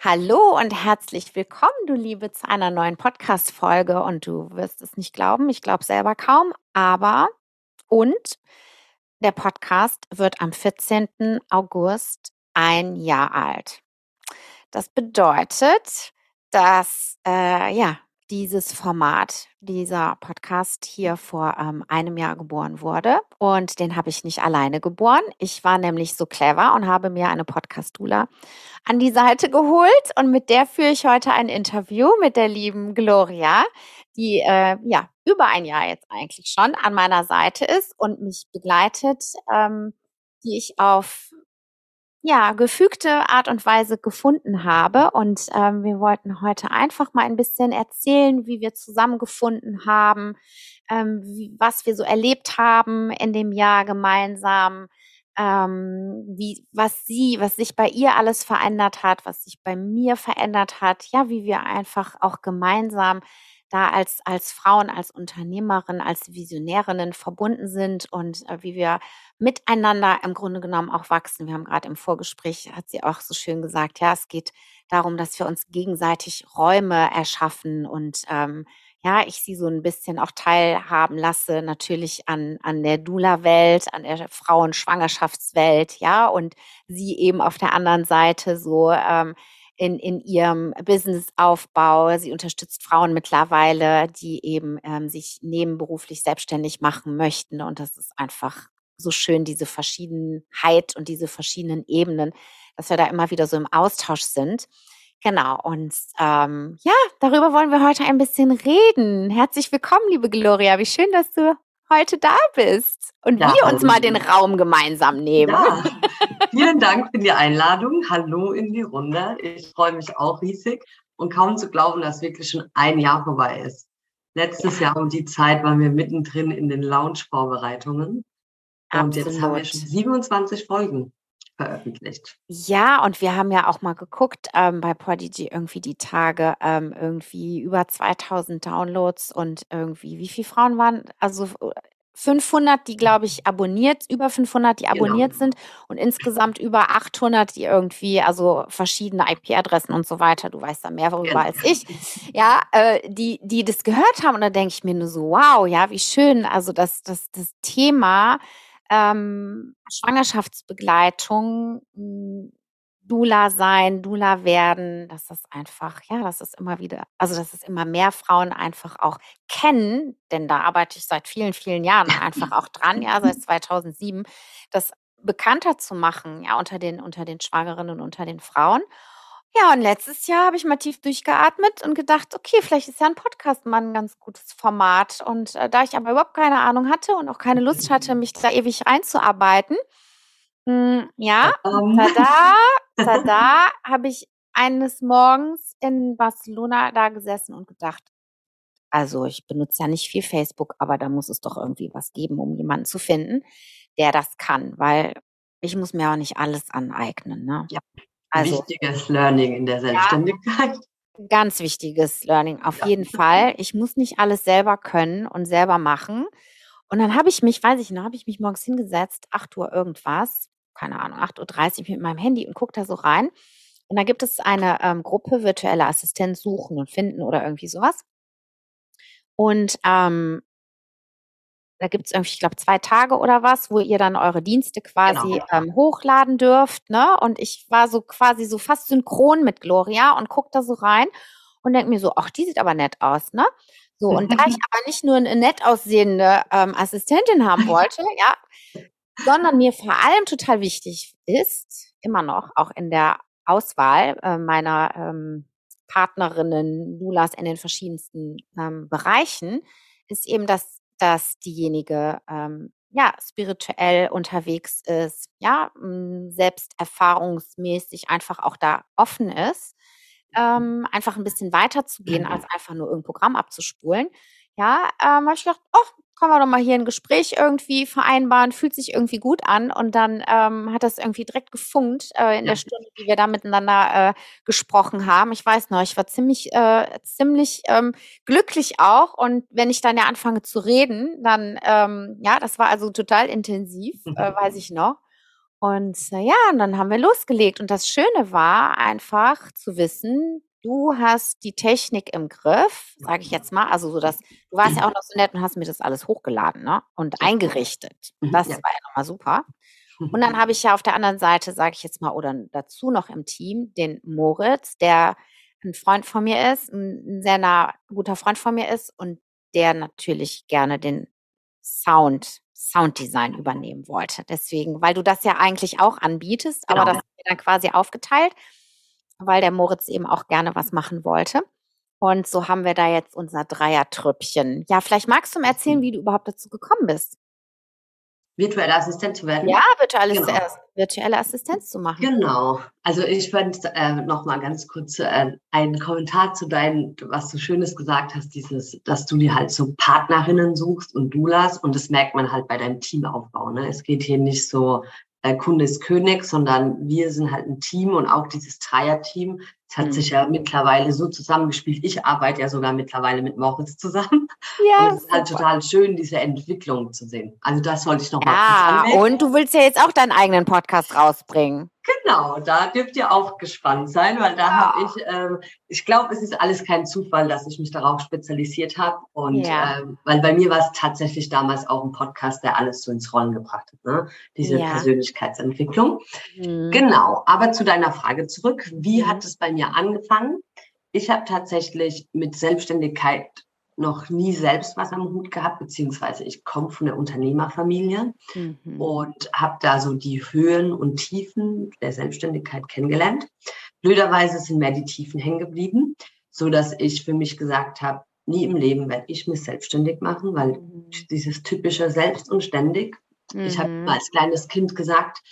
Hallo und herzlich willkommen, du Liebe, zu einer neuen Podcast-Folge. Und du wirst es nicht glauben, ich glaube selber kaum, aber und der Podcast wird am 14. August ein Jahr alt. Das bedeutet, dass äh, ja dieses Format, dieser Podcast hier vor ähm, einem Jahr geboren wurde. Und den habe ich nicht alleine geboren. Ich war nämlich so clever und habe mir eine Podcast-Dula an die Seite geholt. Und mit der führe ich heute ein Interview mit der lieben Gloria, die äh, ja über ein Jahr jetzt eigentlich schon an meiner Seite ist und mich begleitet, ähm, die ich auf ja, gefügte Art und Weise gefunden habe. Und ähm, wir wollten heute einfach mal ein bisschen erzählen, wie wir zusammengefunden haben, ähm, wie, was wir so erlebt haben in dem Jahr gemeinsam, ähm, wie, was sie, was sich bei ihr alles verändert hat, was sich bei mir verändert hat, ja, wie wir einfach auch gemeinsam da als, als Frauen, als Unternehmerin, als Visionärinnen verbunden sind und äh, wie wir miteinander im Grunde genommen auch wachsen. Wir haben gerade im Vorgespräch, hat sie auch so schön gesagt, ja, es geht darum, dass wir uns gegenseitig Räume erschaffen und ähm, ja, ich sie so ein bisschen auch teilhaben lasse, natürlich an, an der Dula-Welt, an der Frauenschwangerschaftswelt, ja, und sie eben auf der anderen Seite so ähm, in, in ihrem Businessaufbau. Sie unterstützt Frauen mittlerweile, die eben ähm, sich nebenberuflich selbstständig machen möchten. Und das ist einfach so schön, diese Verschiedenheit und diese verschiedenen Ebenen, dass wir da immer wieder so im Austausch sind. Genau, und ähm, ja, darüber wollen wir heute ein bisschen reden. Herzlich willkommen, liebe Gloria. Wie schön, dass du heute da bist und ja, wir uns mal den Raum gemeinsam nehmen. Ja. Vielen Dank für die Einladung. Hallo in die Runde. Ich freue mich auch riesig und kaum zu glauben, dass wirklich schon ein Jahr vorbei ist. Letztes ja. Jahr um die Zeit waren wir mittendrin in den Lounge-Vorbereitungen. Und jetzt haben wir schon 27 Folgen. Veröffentlicht. Ja, und wir haben ja auch mal geguckt ähm, bei Prodigy irgendwie die Tage, ähm, irgendwie über 2000 Downloads und irgendwie, wie viele Frauen waren, also 500, die, glaube ich, abonniert, über 500, die genau. abonniert genau. sind und insgesamt über 800, die irgendwie, also verschiedene IP-Adressen und so weiter, du weißt da mehr darüber genau. als ich, ja, äh, die, die das gehört haben und da denke ich mir nur so, wow, ja, wie schön, also das, das, das Thema ähm, Schwangerschaftsbegleitung hm, Dula sein, Dula werden, dass das einfach, ja, das ist immer wieder, also dass es immer mehr Frauen einfach auch kennen, denn da arbeite ich seit vielen, vielen Jahren einfach auch dran, ja, seit 2007, das bekannter zu machen, ja, unter den, unter den Schwangeren und unter den Frauen. Ja, und letztes Jahr habe ich mal tief durchgeatmet und gedacht, okay, vielleicht ist ja ein Podcast mal ein ganz gutes Format. Und äh, da ich aber überhaupt keine Ahnung hatte und auch keine Lust hatte, mich da ewig reinzuarbeiten, hm, ja, um. tada, tada, habe ich eines Morgens in Barcelona da gesessen und gedacht, also ich benutze ja nicht viel Facebook, aber da muss es doch irgendwie was geben, um jemanden zu finden, der das kann, weil ich muss mir auch nicht alles aneignen. Ne? Ja. Also, wichtiges Learning in der Selbstständigkeit. Ja, ganz wichtiges Learning, auf ja. jeden Fall. Ich muss nicht alles selber können und selber machen. Und dann habe ich mich, weiß ich noch, habe ich mich morgens hingesetzt, 8 Uhr irgendwas, keine Ahnung, 8.30 Uhr mit meinem Handy und gucke da so rein. Und da gibt es eine ähm, Gruppe virtuelle Assistenz suchen und finden oder irgendwie sowas. Und ähm, da gibt es irgendwie, ich glaube, zwei Tage oder was, wo ihr dann eure Dienste quasi genau. ähm, hochladen dürft. Ne? Und ich war so quasi so fast synchron mit Gloria und guck da so rein und denke mir so, ach, die sieht aber nett aus, ne? So, und da ich aber nicht nur eine nett aussehende ähm, Assistentin haben wollte, ja, sondern mir vor allem total wichtig ist, immer noch, auch in der Auswahl äh, meiner ähm, Partnerinnen, Lulas in den verschiedensten ähm, Bereichen, ist eben, dass, dass diejenige ähm, ja spirituell unterwegs ist, ja, selbst erfahrungsmäßig einfach auch da offen ist, ähm, einfach ein bisschen weiter zu gehen, als einfach nur irgendein Programm abzuspulen. Ja, ähm, habe ich gedacht, oh, können wir doch mal hier ein Gespräch irgendwie vereinbaren, fühlt sich irgendwie gut an und dann ähm, hat das irgendwie direkt gefunkt äh, in ja. der Stunde, die wir da miteinander äh, gesprochen haben. Ich weiß noch, ich war ziemlich, äh, ziemlich ähm, glücklich auch und wenn ich dann ja anfange zu reden, dann, ähm, ja, das war also total intensiv, äh, weiß ich noch. Und äh, ja, und dann haben wir losgelegt und das Schöne war einfach zu wissen, du hast die Technik im Griff, sage ich jetzt mal. Also so dass du warst ja auch noch so nett und hast mir das alles hochgeladen, ne? Und eingerichtet. Mhm, das war ja nochmal super. Und dann habe ich ja auf der anderen Seite, sage ich jetzt mal, oder dazu noch im Team, den Moritz, der ein Freund von mir ist, ein sehr nah, guter Freund von mir ist und der natürlich gerne den Sound, Sounddesign übernehmen wollte. Deswegen, weil du das ja eigentlich auch anbietest, genau. aber das ist dann quasi aufgeteilt weil der Moritz eben auch gerne was machen wollte. Und so haben wir da jetzt unser Dreiertrüppchen. Ja, vielleicht magst du mir erzählen, wie du überhaupt dazu gekommen bist. Virtuelle Assistenz zu werden? Ja, virtuelle, genau. virtuelle Assistenz zu machen. Genau. Also ich fand äh, noch mal ganz kurz äh, einen Kommentar zu deinem, was du Schönes gesagt hast, dieses, dass du dir halt so Partnerinnen suchst und Doulas und das merkt man halt bei deinem Teamaufbau. Ne? Es geht hier nicht so äh, Kunde ist König, sondern wir sind halt ein Team und auch dieses Dreier-Team. Es hat mhm. sich ja mittlerweile so zusammengespielt. Ich arbeite ja sogar mittlerweile mit Moritz zusammen. Ja. Und es ist halt total schön, diese Entwicklung zu sehen. Also das wollte ich noch mal ja, Und du willst ja jetzt auch deinen eigenen Podcast rausbringen. Genau, da dürft ihr auch gespannt sein, weil da ja. habe ich, ähm, ich glaube, es ist alles kein Zufall, dass ich mich darauf spezialisiert habe. Und ja. ähm, weil bei mir war es tatsächlich damals auch ein Podcast, der alles so ins Rollen gebracht hat, ne? diese ja. Persönlichkeitsentwicklung. Mhm. Genau, aber zu deiner Frage zurück, wie mhm. hat es bei mir angefangen? Ich habe tatsächlich mit Selbstständigkeit noch nie selbst was am Hut gehabt, beziehungsweise ich komme von der Unternehmerfamilie mhm. und habe da so die Höhen und Tiefen der Selbstständigkeit kennengelernt. Blöderweise sind mir die Tiefen hängen geblieben, so dass ich für mich gesagt habe, nie im Leben werde ich mich selbstständig machen, weil mhm. dieses typische Selbst und ständig. Mhm. Ich habe als kleines Kind gesagt,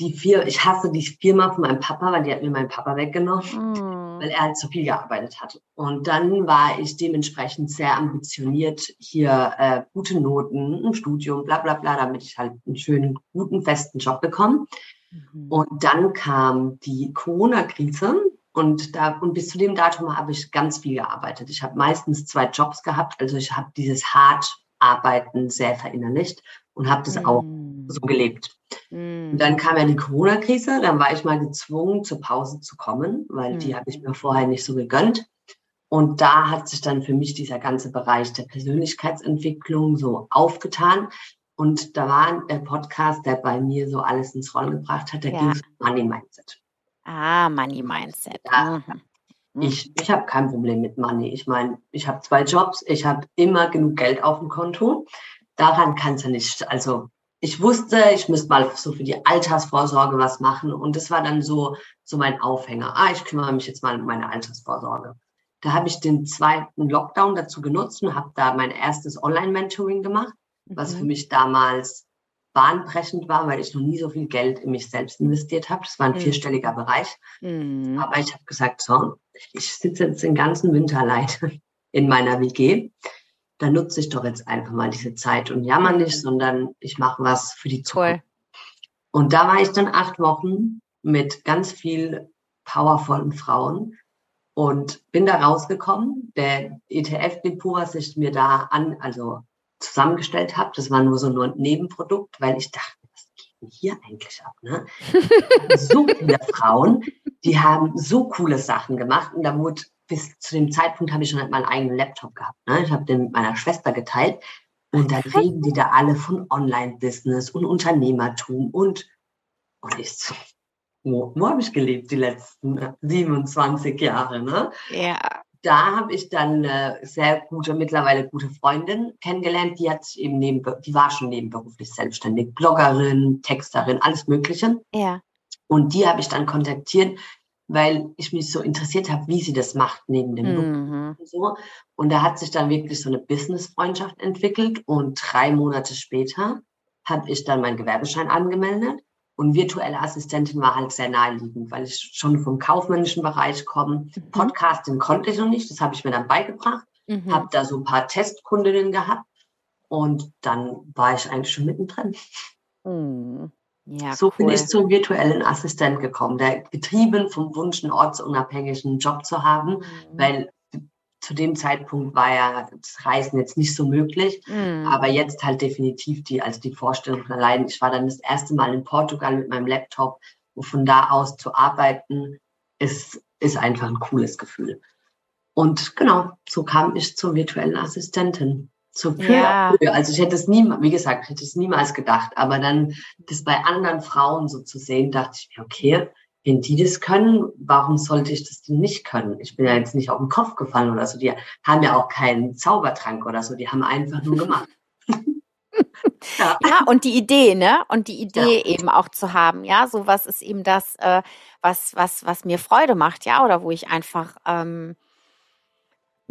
die vier, ich hasse die Firma von meinem Papa, weil die hat mir meinen Papa weggenommen, mm. Weil er halt zu viel gearbeitet hat. Und dann war ich dementsprechend sehr ambitioniert, hier äh, gute Noten, ein Studium, bla bla bla, damit ich halt einen schönen, guten, festen Job bekomme. Mhm. Und dann kam die Corona-Krise und da und bis zu dem Datum habe ich ganz viel gearbeitet. Ich habe meistens zwei Jobs gehabt, also ich habe dieses Hart-Arbeiten sehr verinnerlicht und habe das mhm. auch so gelebt. Mhm. Und dann kam ja die Corona-Krise, dann war ich mal gezwungen, zur Pause zu kommen, weil mhm. die habe ich mir vorher nicht so gegönnt. Und da hat sich dann für mich dieser ganze Bereich der Persönlichkeitsentwicklung so aufgetan. Und da war der Podcast, der bei mir so alles ins Rollen gebracht hat, der ja. ging um Money Mindset. Ah, Money Mindset. Ja. Mhm. mhm. Ich, ich habe kein Problem mit Money. Ich meine, ich habe zwei Jobs, ich habe immer genug Geld auf dem Konto. Daran kann es ja nicht, also ich wusste, ich müsste mal so für die Altersvorsorge was machen. Und das war dann so, so mein Aufhänger. Ah, ich kümmere mich jetzt mal um meine Altersvorsorge. Da habe ich den zweiten Lockdown dazu genutzt und habe da mein erstes Online-Mentoring gemacht, was mhm. für mich damals bahnbrechend war, weil ich noch nie so viel Geld in mich selbst investiert habe. Das war ein mhm. vierstelliger Bereich. Mhm. Aber ich habe gesagt, so, ich sitze jetzt den ganzen Winter allein in meiner WG. Da nutze ich doch jetzt einfach mal diese Zeit und jammer nicht, sondern ich mache was für die Zukunft. Cool. Und da war ich dann acht Wochen mit ganz viel powervollen Frauen, und bin da rausgekommen. Der ETF-Depot, was ich mir da an, also zusammengestellt habe, das war nur so nur ein Nebenprodukt, weil ich dachte, was geht denn hier eigentlich ab? Ne? so viele Frauen, die haben so coole Sachen gemacht und da wurde bis zu dem Zeitpunkt habe ich schon halt meinen eigenen Laptop gehabt. Ne? Ich habe den mit meiner Schwester geteilt und dann reden die da alle von Online-Business und Unternehmertum und und ich so, wo, wo habe ich gelebt die letzten 27 Jahre? Ne? Ja. Da habe ich dann eine sehr gute, mittlerweile gute Freundin kennengelernt, die hat eben neben, die war schon nebenberuflich selbstständig, Bloggerin, Texterin, alles Mögliche. Ja. Und die habe ich dann kontaktiert, weil ich mich so interessiert habe, wie sie das macht neben dem mhm. und so. Und da hat sich dann wirklich so eine Business-Freundschaft entwickelt. Und drei Monate später habe ich dann meinen Gewerbeschein angemeldet und virtuelle Assistentin war halt sehr naheliegend, weil ich schon vom kaufmännischen Bereich komme. Mhm. Podcasting konnte ich noch nicht, das habe ich mir dann beigebracht. Mhm. Habe da so ein paar Testkundinnen gehabt und dann war ich eigentlich schon mittendrin. Mhm. Ja, so cool. bin ich zum virtuellen Assistent gekommen, der getrieben vom Wunsch, einen ortsunabhängigen Job zu haben, mhm. weil zu dem Zeitpunkt war ja das Reisen jetzt nicht so möglich, mm. aber jetzt halt definitiv die, also die Vorstellung allein. Ich war dann das erste Mal in Portugal mit meinem Laptop und von da aus zu arbeiten ist, ist einfach ein cooles Gefühl. Und genau, so kam ich zur virtuellen Assistentin. So peu ja. Also ich hätte es nie, wie gesagt, ich hätte es niemals gedacht, aber dann das bei anderen Frauen so zu sehen, dachte ich mir, okay, wenn die das können, warum sollte ich das denn nicht können? Ich bin ja jetzt nicht auf den Kopf gefallen oder so. Die haben ja auch keinen Zaubertrank oder so. Die haben einfach nur gemacht. ja. ja. und die Idee, ne? Und die Idee ja. eben auch zu haben, ja, so was ist eben das, äh, was, was, was mir Freude macht, ja, oder wo ich einfach ähm,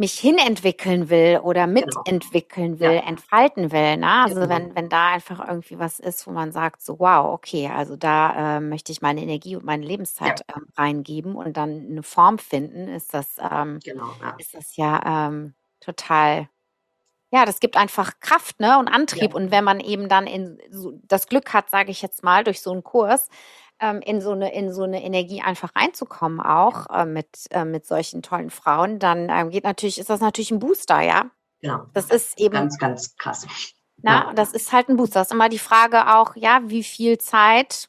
mich hinentwickeln will oder genau. mitentwickeln will, ja. entfalten will. Ne? Also genau. wenn, wenn da einfach irgendwie was ist, wo man sagt, so wow, okay, also da äh, möchte ich meine Energie und meine Lebenszeit ja. ähm, reingeben und dann eine Form finden, ist das, ähm, genau, ja. ist das ja ähm, total ja, das gibt einfach Kraft ne, und Antrieb. Und wenn man eben dann in so das Glück hat, sage ich jetzt mal, durch so einen Kurs, ähm, in so eine in so eine Energie einfach reinzukommen, auch äh, mit äh, mit solchen tollen Frauen, dann ähm, geht natürlich ist das natürlich ein Booster, ja. Ja. Das ist eben ganz ganz krass. Na, ja. das ist halt ein Booster. Das ist immer die Frage auch, ja, wie viel Zeit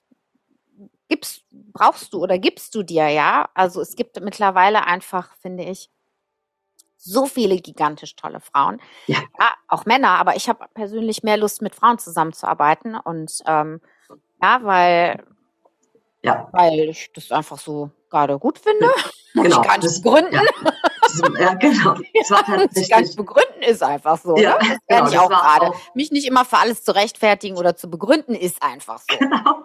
gibst brauchst du oder gibst du dir, ja? Also es gibt mittlerweile einfach, finde ich, so viele gigantisch tolle Frauen. Ja. ja auch Männer, aber ich habe persönlich mehr Lust, mit Frauen zusammenzuarbeiten und ähm, ja, weil ja. Weil ich das einfach so gerade gut finde. Ja, genau. Ich kann es begründen. Ja. ja, genau. Das war tatsächlich. gar nicht begründen ist einfach so. Ja, ne? Das genau, ich auch gerade. Mich nicht immer für alles zu rechtfertigen oder zu begründen ist einfach so. Genau.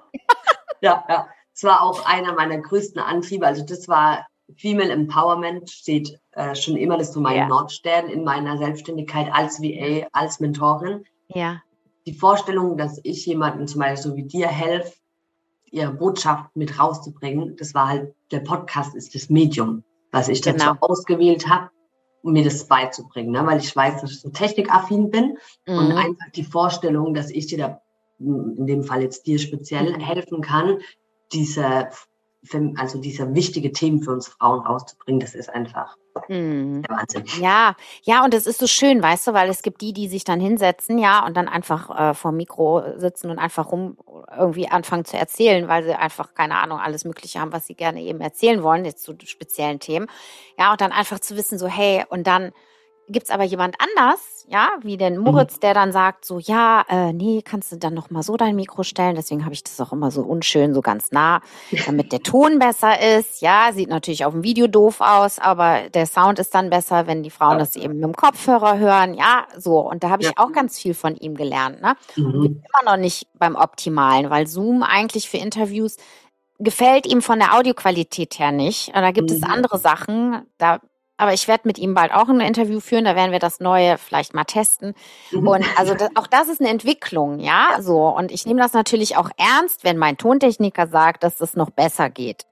ja, ja. Das war auch einer meiner größten Antriebe. Also das war Female Empowerment, steht äh, schon immer, das ist so mein ja. Nordstern in meiner Selbstständigkeit als VA, als Mentorin. Ja. Die Vorstellung, dass ich jemandem zum Beispiel so wie dir helfe, ihre Botschaft mit rauszubringen. Das war halt, der Podcast ist das Medium, was ich dazu genau. ausgewählt habe, um mir das beizubringen, ne? weil ich weiß, dass ich so technikaffin bin mhm. und einfach die Vorstellung, dass ich dir da, in dem Fall jetzt dir speziell, mhm. helfen kann, diese, also diese wichtige Themen für uns Frauen rauszubringen, das ist einfach. Wahnsinn. Ja, ja, und es ist so schön, weißt du, weil es gibt die, die sich dann hinsetzen, ja, und dann einfach äh, vor dem Mikro sitzen und einfach rum irgendwie anfangen zu erzählen, weil sie einfach, keine Ahnung, alles Mögliche haben, was sie gerne eben erzählen wollen, jetzt zu speziellen Themen. Ja, und dann einfach zu wissen, so, hey, und dann gibt's aber jemand anders, ja, wie den mhm. Moritz, der dann sagt so, ja, äh, nee, kannst du dann noch mal so dein Mikro stellen. Deswegen habe ich das auch immer so unschön, so ganz nah, damit der Ton besser ist. Ja, sieht natürlich auf dem Video doof aus, aber der Sound ist dann besser, wenn die Frauen das eben mit dem Kopfhörer hören. Ja, so. Und da habe ich ja. auch ganz viel von ihm gelernt. Ne? Mhm. immer noch nicht beim Optimalen, weil Zoom eigentlich für Interviews gefällt ihm von der Audioqualität her nicht. Und da gibt mhm. es andere Sachen, da aber ich werde mit ihm bald auch ein Interview führen, da werden wir das Neue vielleicht mal testen. Mhm. Und also das, auch das ist eine Entwicklung, ja, so. Und ich nehme das natürlich auch ernst, wenn mein Tontechniker sagt, dass das noch besser geht.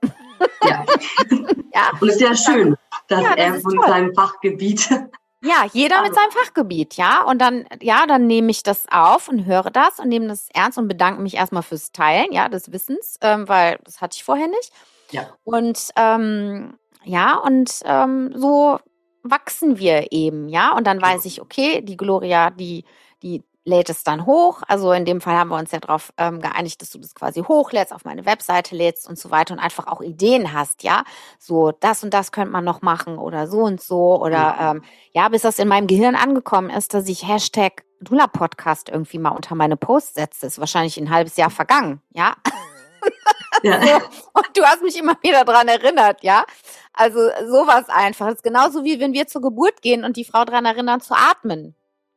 Ja. ja. Und es ist ja schön, dass ja, das er von toll. seinem Fachgebiet. Ja, jeder mit seinem Fachgebiet, ja. Und dann, ja, dann nehme ich das auf und höre das und nehme das ernst und bedanke mich erstmal fürs Teilen, ja, des Wissens, ähm, weil das hatte ich vorher nicht. Ja. Und ähm, ja, und ähm, so wachsen wir eben, ja. Und dann weiß ich, okay, die Gloria, die, die lädt es dann hoch. Also in dem Fall haben wir uns ja darauf ähm, geeinigt, dass du das quasi hochlädst, auf meine Webseite lädst und so weiter und einfach auch Ideen hast, ja. So, das und das könnte man noch machen oder so und so. Oder ähm, ja, bis das in meinem Gehirn angekommen ist, dass ich Hashtag Dula Podcast irgendwie mal unter meine Posts setze. Ist wahrscheinlich ein halbes Jahr vergangen, ja. Ja. So, und du hast mich immer wieder dran erinnert, ja. Also sowas einfach. Das ist genauso wie wenn wir zur Geburt gehen und die Frau daran erinnern zu atmen.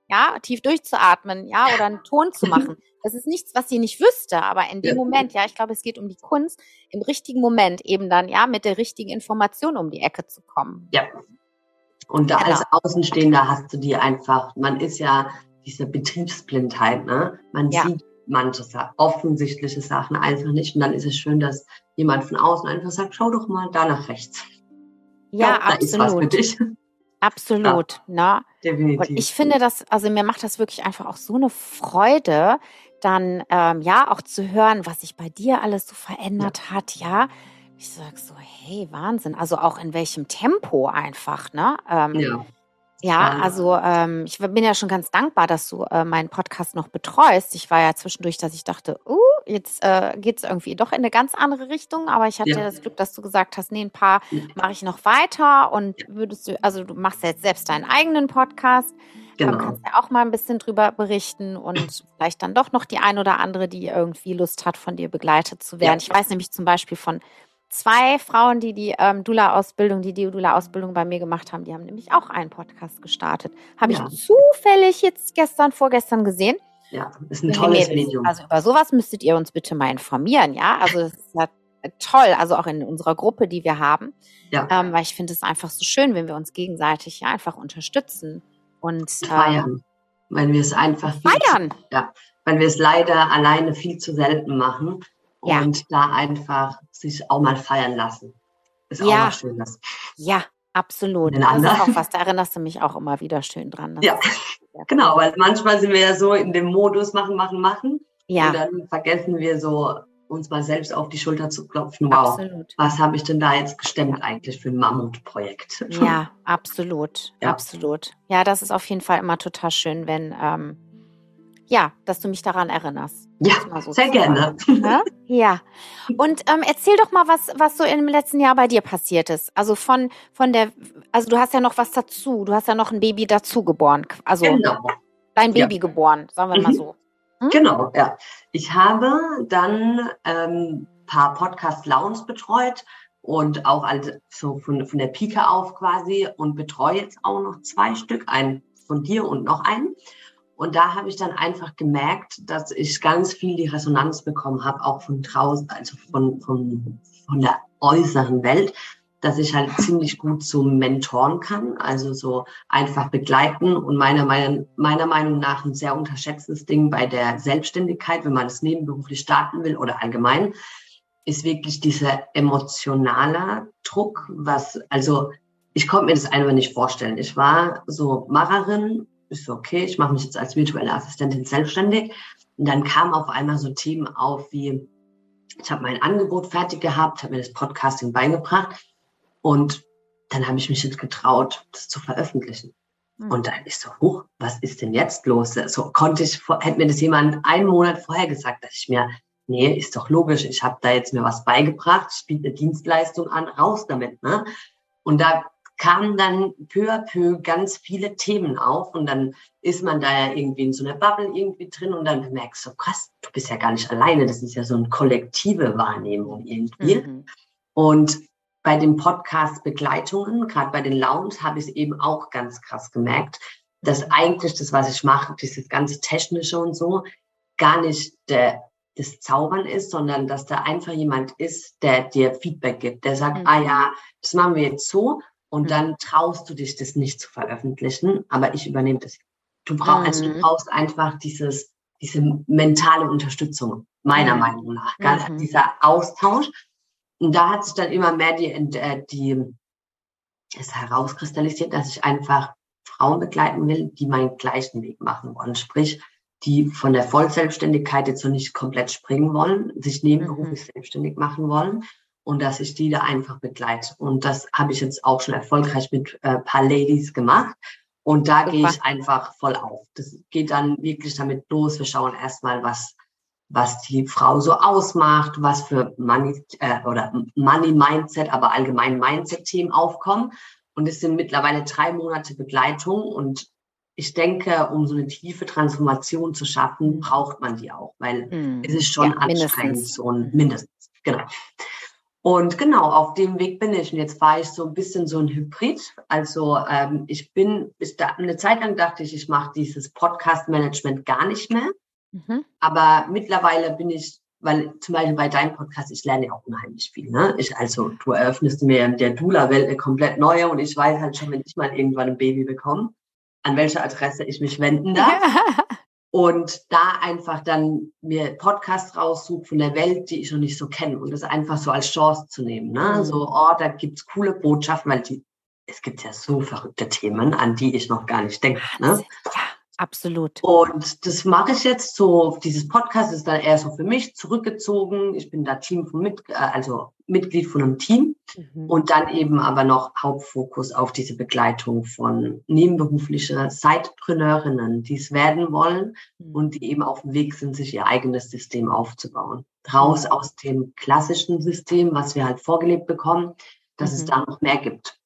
Ja, tief durchzuatmen, ja, oder einen Ton zu machen. Das ist nichts, was sie nicht wüsste, aber in dem. Moment, ja, ich glaube, es geht um die Kunst, im richtigen Moment eben dann, ja, mit der richtigen Information um die Ecke zu kommen. Ja. Und da genau. als Außenstehender hast du die einfach, man ist ja diese Betriebsblindheit, ne? Man ja. sieht manche offensichtliche Sachen einfach nicht. Und dann ist es schön, dass jemand von außen einfach sagt, schau doch mal da nach rechts. Ja, ja absolut. Absolut, ja, ne? Definitiv. Und ich finde das, also mir macht das wirklich einfach auch so eine Freude, dann ähm, ja auch zu hören, was sich bei dir alles so verändert ja. hat, ja. Ich sag so, hey, Wahnsinn. Also auch in welchem Tempo einfach, ne? Ähm, ja. Ja, also ähm, ich bin ja schon ganz dankbar, dass du äh, meinen Podcast noch betreust. Ich war ja zwischendurch, dass ich dachte, uh, jetzt äh, geht es irgendwie doch in eine ganz andere Richtung, aber ich hatte ja. das Glück, dass du gesagt hast, nee, ein paar mache ich noch weiter und würdest du, also du machst ja jetzt selbst deinen eigenen Podcast. Genau. Du kannst ja auch mal ein bisschen drüber berichten und vielleicht dann doch noch die ein oder andere, die irgendwie Lust hat, von dir begleitet zu werden. Ja. Ich weiß nämlich zum Beispiel von zwei Frauen, die die ähm, Dula-Ausbildung, die die Dula-Ausbildung bei mir gemacht haben, die haben nämlich auch einen Podcast gestartet. Habe ja. ich zufällig jetzt gestern, vorgestern gesehen. Ja, ist ein tolles Medium. Also über sowas müsstet ihr uns bitte mal informieren, ja. Also das ist ja toll, also auch in unserer Gruppe, die wir haben. Ja. Ähm, weil ich finde es einfach so schön, wenn wir uns gegenseitig ja einfach unterstützen und ähm, feiern. Wenn wir es einfach feiern. Zu, ja, wenn wir es leider alleine viel zu selten machen ja. und da einfach sich auch mal feiern lassen. Ist auch ja. was Schönes. Ja, absolut. Das ist auch was, da erinnerst du mich auch immer wieder schön dran. Das ja, genau, weil manchmal sind wir ja so in dem Modus machen, machen, machen. Ja. Und dann vergessen wir so, uns mal selbst auf die Schulter zu klopfen. Wow, absolut. was habe ich denn da jetzt gestemmt eigentlich für ein Mammutprojekt? Ja, absolut, ja. absolut. Ja, das ist auf jeden Fall immer total schön, wenn ähm, ja, dass du mich daran erinnerst. Ja, so sehr gerne. Ja? ja. Und ähm, erzähl doch mal, was, was so im letzten Jahr bei dir passiert ist. Also von, von der, also du hast ja noch was dazu. Du hast ja noch ein Baby dazu geboren. Also genau. dein Baby ja. geboren, sagen wir mal mhm. so. Hm? Genau, ja. Ich habe dann ähm, paar Podcast-Lounge betreut und auch so von, von der Pike auf quasi und betreue jetzt auch noch zwei Stück, einen von dir und noch einen. Und da habe ich dann einfach gemerkt, dass ich ganz viel die Resonanz bekommen habe, auch von draußen, also von, von, von der äußeren Welt, dass ich halt ziemlich gut so mentoren kann, also so einfach begleiten und meiner Meinung, meiner Meinung nach ein sehr unterschätztes Ding bei der Selbstständigkeit, wenn man es nebenberuflich starten will oder allgemein, ist wirklich dieser emotionale Druck, was, also ich konnte mir das einfach nicht vorstellen. Ich war so Macherin ich so, okay, ich mache mich jetzt als virtuelle Assistentin selbstständig. Und dann kamen auf einmal so Themen auf wie, ich habe mein Angebot fertig gehabt, habe mir das Podcasting beigebracht und dann habe ich mich jetzt getraut, das zu veröffentlichen. Mhm. Und dann ist so, huch, was ist denn jetzt los? So konnte ich, hätte mir das jemand einen Monat vorher gesagt, dass ich mir, nee, ist doch logisch, ich habe da jetzt mir was beigebracht, ich biete eine Dienstleistung an, raus damit. Ne? Und da kamen dann peu à peu ganz viele Themen auf und dann ist man da ja irgendwie in so einer Bubble irgendwie drin und dann merkst du, krass, du bist ja gar nicht alleine, das ist ja so eine kollektive Wahrnehmung irgendwie. Mhm. Und bei den Podcast-Begleitungen, gerade bei den Lounge, habe ich es eben auch ganz krass gemerkt, dass eigentlich das, was ich mache, dieses ganze Technische und so, gar nicht der, das Zaubern ist, sondern dass da einfach jemand ist, der dir Feedback gibt, der sagt, mhm. ah ja, das machen wir jetzt so und mhm. dann traust du dich, das nicht zu veröffentlichen, aber ich übernehme das. Du brauchst, also du mhm. brauchst einfach dieses, diese mentale Unterstützung, meiner mhm. Meinung nach. Ganz, mhm. Dieser Austausch. Und da hat sich dann immer mehr die, äh, die, es herauskristallisiert, dass ich einfach Frauen begleiten will, die meinen gleichen Weg machen wollen. Sprich, die von der Vollselbstständigkeit jetzt so nicht komplett springen wollen, sich nebenberuflich mhm. selbstständig machen wollen und dass ich die da einfach begleite. Und das habe ich jetzt auch schon erfolgreich mit äh, paar Ladies gemacht. Und da gehe ich einfach voll auf. Das geht dann wirklich damit los. Wir schauen erstmal, was, was die Frau so ausmacht, was für Money äh, oder Money Mindset, aber allgemein Mindset-Themen aufkommen. Und es sind mittlerweile drei Monate Begleitung. Und ich denke, um so eine tiefe Transformation zu schaffen, braucht man die auch, weil hm. es ist schon ja, anstrengend, so ein mindestens. Genau. Und genau, auf dem Weg bin ich. Und jetzt war ich so ein bisschen so ein Hybrid. Also ähm, ich bin, bis da, eine Zeit lang dachte ich, ich mache dieses Podcast-Management gar nicht mehr. Mhm. Aber mittlerweile bin ich, weil zum Beispiel bei deinem Podcast, ich lerne ja auch unheimlich viel. Ne? Ich, also du eröffnest mir in der Dula-Welt eine komplett neue und ich weiß halt schon, wenn ich mal irgendwann ein Baby bekomme, an welche Adresse ich mich wenden darf. und da einfach dann mir Podcasts raussuche von der Welt, die ich noch nicht so kenne und das einfach so als Chance zu nehmen. Ne? Mhm. So, oh, da gibt's coole Botschaften, weil die, es gibt ja so verrückte Themen, an die ich noch gar nicht denke. Ne? Ja, absolut. Und das mache ich jetzt so, dieses Podcast ist dann eher so für mich zurückgezogen. Ich bin da Team von mit, äh, also Mitglied von einem Team mhm. und dann eben aber noch Hauptfokus auf diese Begleitung von nebenberuflichen Sidepreneurinnen, die es werden wollen mhm. und die eben auf dem Weg sind, sich ihr eigenes System aufzubauen. Raus mhm. aus dem klassischen System, was wir halt vorgelebt bekommen, dass es mhm. da noch mehr gibt.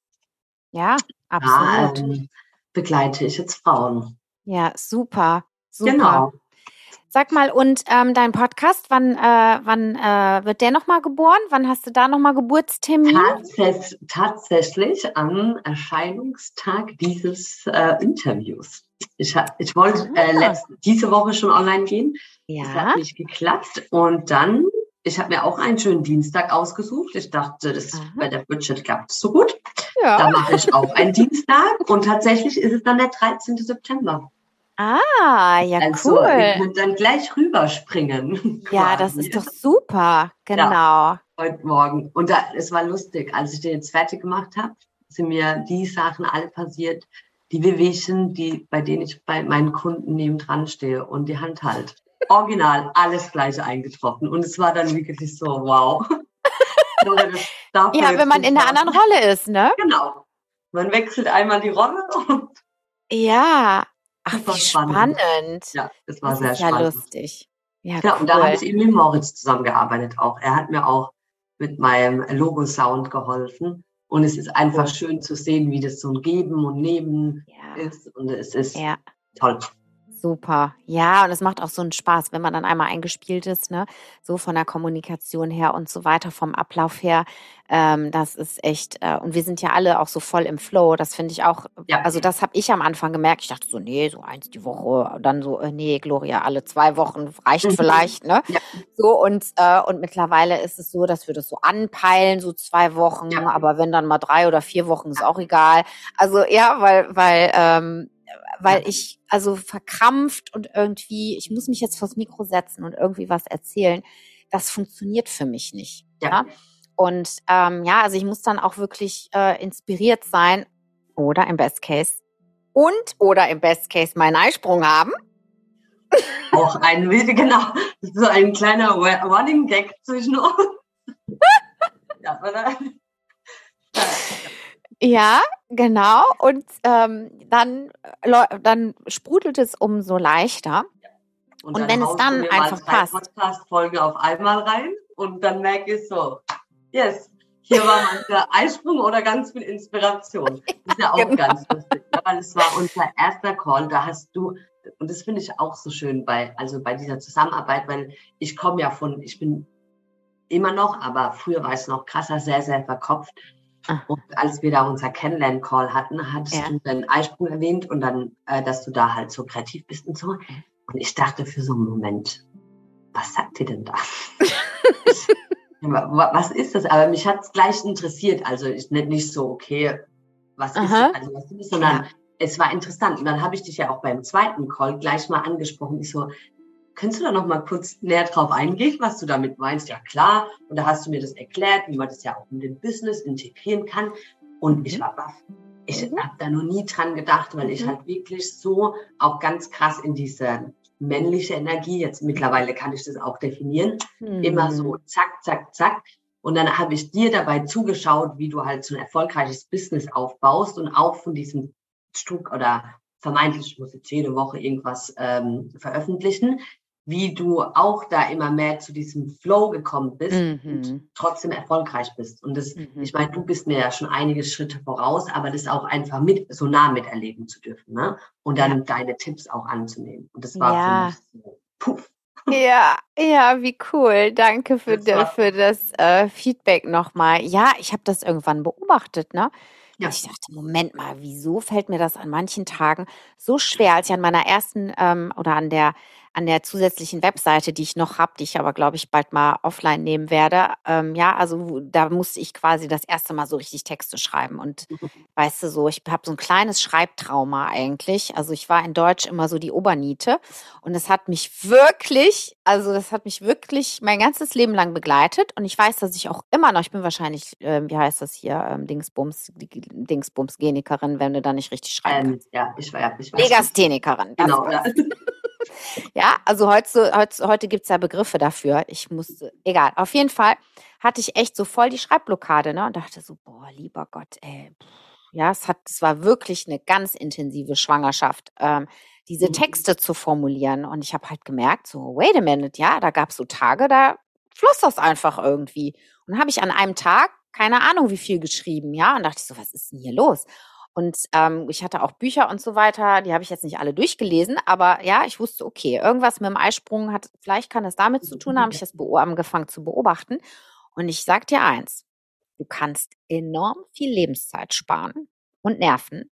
Ja, absolut. Da, ähm, begleite ich jetzt Frauen. Ja, super. super. Genau. Sag mal, und ähm, dein Podcast, wann, äh, wann äh, wird der nochmal geboren? Wann hast du da nochmal Geburtstermin? Tats tatsächlich am Erscheinungstag dieses äh, Interviews. Ich, ich wollte äh, ah. diese Woche schon online gehen. Ja. Das hat nicht geklappt. Und dann, ich habe mir auch einen schönen Dienstag ausgesucht. Ich dachte, das Aha. bei der Budget klappt so gut. Ja. Da mache ich auch einen Dienstag. Und tatsächlich ist es dann der 13. September. Ah, ja, also, cool. Könnt dann gleich rüberspringen. Ja, das ist doch super. Genau. Ja, heute Morgen. Und da, es war lustig, als ich den jetzt fertig gemacht habe, sind mir die Sachen alle passiert, die Wehwehchen, die, bei denen ich bei meinen Kunden nebendran stehe und die Hand halt. Original, alles gleich eingetroffen. Und es war dann wirklich so, wow. ja, wenn man in einer anderen Rolle ist, ne? Genau. Man wechselt einmal die Rolle und. Ja, Ach, wie spannend. spannend. Ja, das war das sehr spannend. Ja, lustig. Ja, ja cool. und da habe ich eben mit Moritz zusammengearbeitet auch. Er hat mir auch mit meinem Logo-Sound geholfen. Und es ist einfach schön zu sehen, wie das so ein Geben und Nehmen ja. ist. Und es ist ja. toll. Super. Ja, und es macht auch so einen Spaß, wenn man dann einmal eingespielt ist, ne? So von der Kommunikation her und so weiter, vom Ablauf her. Ähm, das ist echt, äh, und wir sind ja alle auch so voll im Flow. Das finde ich auch, ja. also das habe ich am Anfang gemerkt. Ich dachte so, nee, so eins die Woche, dann so, äh, nee, Gloria, alle zwei Wochen reicht vielleicht, ne? Ja. So, und, äh, und mittlerweile ist es so, dass wir das so anpeilen, so zwei Wochen, ja. aber wenn dann mal drei oder vier Wochen, ist auch egal. Also ja, weil, weil, ähm, weil ich also verkrampft und irgendwie, ich muss mich jetzt vors Mikro setzen und irgendwie was erzählen, das funktioniert für mich nicht. Ja. ja? Und ähm, ja, also ich muss dann auch wirklich äh, inspiriert sein oder im Best Case und oder im Best Case meinen Eisprung haben. auch ein, genau, so ein kleiner Running Gag zwischen uns. ja, oder? Ja, genau. Und ähm, dann, dann sprudelt es umso leichter. Und, und wenn es dann einfach passt. Podcast-Folge auf einmal rein und dann merke ich so, yes, hier war mancher Eisprung oder ganz viel Inspiration. Das ist ja auch genau. ganz lustig, weil es war unser erster Call, da hast du, und das finde ich auch so schön bei, also bei dieser Zusammenarbeit, weil ich komme ja von, ich bin immer noch, aber früher war es noch krasser, sehr, sehr verkopft. Ah. Und als wir da unser Kennenlern-Call hatten, hattest ja. du den Eisprung erwähnt und dann, äh, dass du da halt so kreativ bist und so. Und ich dachte für so einen Moment, was sagt ihr denn da? was ist das? Aber mich hat es gleich interessiert. Also ich nicht, nicht so, okay, was ist, also was ist, sondern ja. es war interessant. Und dann habe ich dich ja auch beim zweiten Call gleich mal angesprochen. Ich so, könntest du da noch mal kurz näher drauf eingehen, was du damit meinst? Ja klar. Und da hast du mir das erklärt, wie man das ja auch in den Business integrieren kann. Und ich mhm. war baff. Ich mhm. habe da noch nie dran gedacht, weil ich mhm. halt wirklich so auch ganz krass in diese männliche Energie, jetzt mittlerweile kann ich das auch definieren, mhm. immer so zack, zack, zack. Und dann habe ich dir dabei zugeschaut, wie du halt so ein erfolgreiches Business aufbaust und auch von diesem Struck oder vermeintlich, ich muss jetzt jede Woche irgendwas ähm, veröffentlichen, wie du auch da immer mehr zu diesem Flow gekommen bist mhm. und trotzdem erfolgreich bist. Und das, mhm. ich meine, du bist mir ja schon einige Schritte voraus, aber das auch einfach mit so nah miterleben zu dürfen, ne? Und dann ja. deine Tipps auch anzunehmen. Und das war ja. für mich so, puff. Ja, ja, wie cool. Danke für, das, für das äh, Feedback nochmal. Ja, ich habe das irgendwann beobachtet, ne? Ja. Ich dachte, Moment mal, wieso fällt mir das an manchen Tagen so schwer, als ich an meiner ersten ähm, oder an der an der zusätzlichen Webseite, die ich noch habe, die ich aber, glaube ich, bald mal offline nehmen werde. Ähm, ja, also da musste ich quasi das erste Mal so richtig Texte schreiben. Und weißt du so, ich habe so ein kleines Schreibtrauma eigentlich. Also ich war in Deutsch immer so die Oberniete. Und es hat mich wirklich, also das hat mich wirklich mein ganzes Leben lang begleitet. Und ich weiß, dass ich auch immer noch, ich bin wahrscheinlich, äh, wie heißt das hier, ähm, Dingsbums, Dingsbums Genikerin, wenn du da nicht richtig schreiben ähm, kannst. Ja, ich war ja. Ich Legasthenikerin. Genau, ja. Ja, also heute, heute, heute gibt es ja Begriffe dafür. Ich musste, egal. Auf jeden Fall hatte ich echt so voll die Schreibblockade, ne? Und dachte so, boah, lieber Gott, ey. Ja, es hat, es war wirklich eine ganz intensive Schwangerschaft, ähm, diese mhm. Texte zu formulieren. Und ich habe halt gemerkt, so, wait a minute, ja, da gab es so Tage, da floss das einfach irgendwie. Und habe ich an einem Tag keine Ahnung, wie viel geschrieben, ja, und dachte ich so, was ist denn hier los? Und ähm, ich hatte auch Bücher und so weiter, die habe ich jetzt nicht alle durchgelesen, aber ja, ich wusste, okay, irgendwas mit dem Eisprung hat, vielleicht kann das damit zu tun, habe ich das angefangen zu beobachten. Und ich sag dir eins, du kannst enorm viel Lebenszeit sparen und Nerven,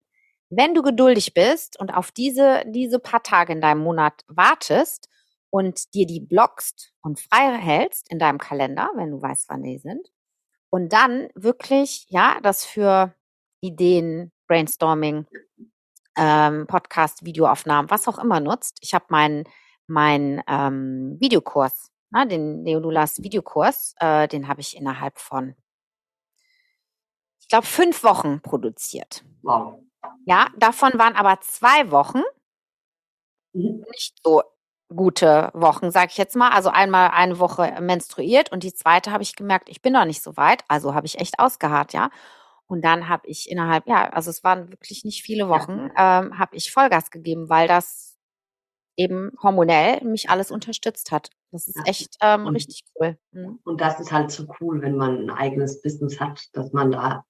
wenn du geduldig bist und auf diese, diese paar Tage in deinem Monat wartest und dir die blockst und frei hältst in deinem Kalender, wenn du weißt, wann die sind. Und dann wirklich, ja, das für Ideen, Brainstorming, ähm, Podcast, Videoaufnahmen, was auch immer nutzt. Ich habe meinen mein, ähm, Videokurs, ne, den Neolulas Videokurs, äh, den habe ich innerhalb von, ich glaube, fünf Wochen produziert. Wow. Ja, davon waren aber zwei Wochen mhm. nicht so gute Wochen, sage ich jetzt mal. Also einmal eine Woche menstruiert und die zweite habe ich gemerkt, ich bin noch nicht so weit. Also habe ich echt ausgeharrt, ja. Und dann habe ich innerhalb, ja, also es waren wirklich nicht viele Wochen, ähm, habe ich Vollgas gegeben, weil das eben hormonell mich alles unterstützt hat. Das ist echt ähm, und, richtig cool. Mhm. Und das ist halt so cool, wenn man ein eigenes Business hat, dass man da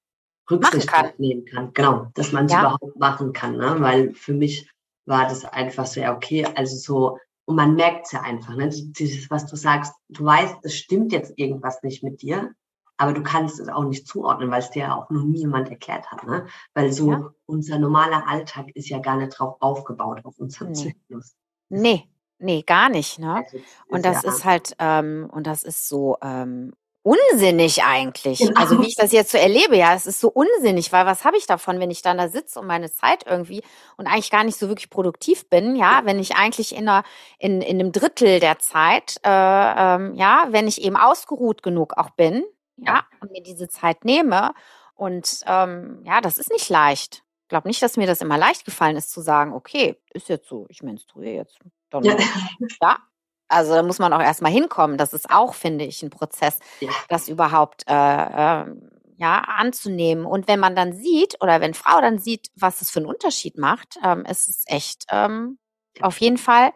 Rücksicht kann. nehmen kann. Genau, dass man es ja. überhaupt machen kann. Ne? Weil für mich war das einfach so, ja, okay, also so, und man merkt es ja einfach, ne? Dieses, was du sagst, du weißt, es stimmt jetzt irgendwas nicht mit dir, aber du kannst es auch nicht zuordnen, weil es dir ja auch noch nie jemand erklärt hat. Ne? Weil so ja. unser normaler Alltag ist ja gar nicht drauf aufgebaut, auf unseren nee. Zyklus. Nee, nee, gar nicht. Ne? Also, und das ja ist halt, ähm, und das ist so ähm, unsinnig eigentlich. Genau. Also wie ich das jetzt so erlebe, ja, es ist so unsinnig, weil was habe ich davon, wenn ich dann da sitze und meine Zeit irgendwie und eigentlich gar nicht so wirklich produktiv bin, ja, wenn ich eigentlich in, einer, in, in einem Drittel der Zeit, äh, ähm, ja, wenn ich eben ausgeruht genug auch bin, ja, und mir diese Zeit nehme. Und ähm, ja, das ist nicht leicht, glaube nicht, dass mir das immer leicht gefallen ist zu sagen, okay, ist jetzt so, ich menstruiere jetzt. Dann, ja. ja. Also da muss man auch erstmal hinkommen. Das ist auch, finde ich, ein Prozess, ja. das überhaupt äh, äh, ja, anzunehmen. Und wenn man dann sieht oder wenn Frau dann sieht, was es für einen Unterschied macht, ähm, ist es echt ähm, auf jeden Fall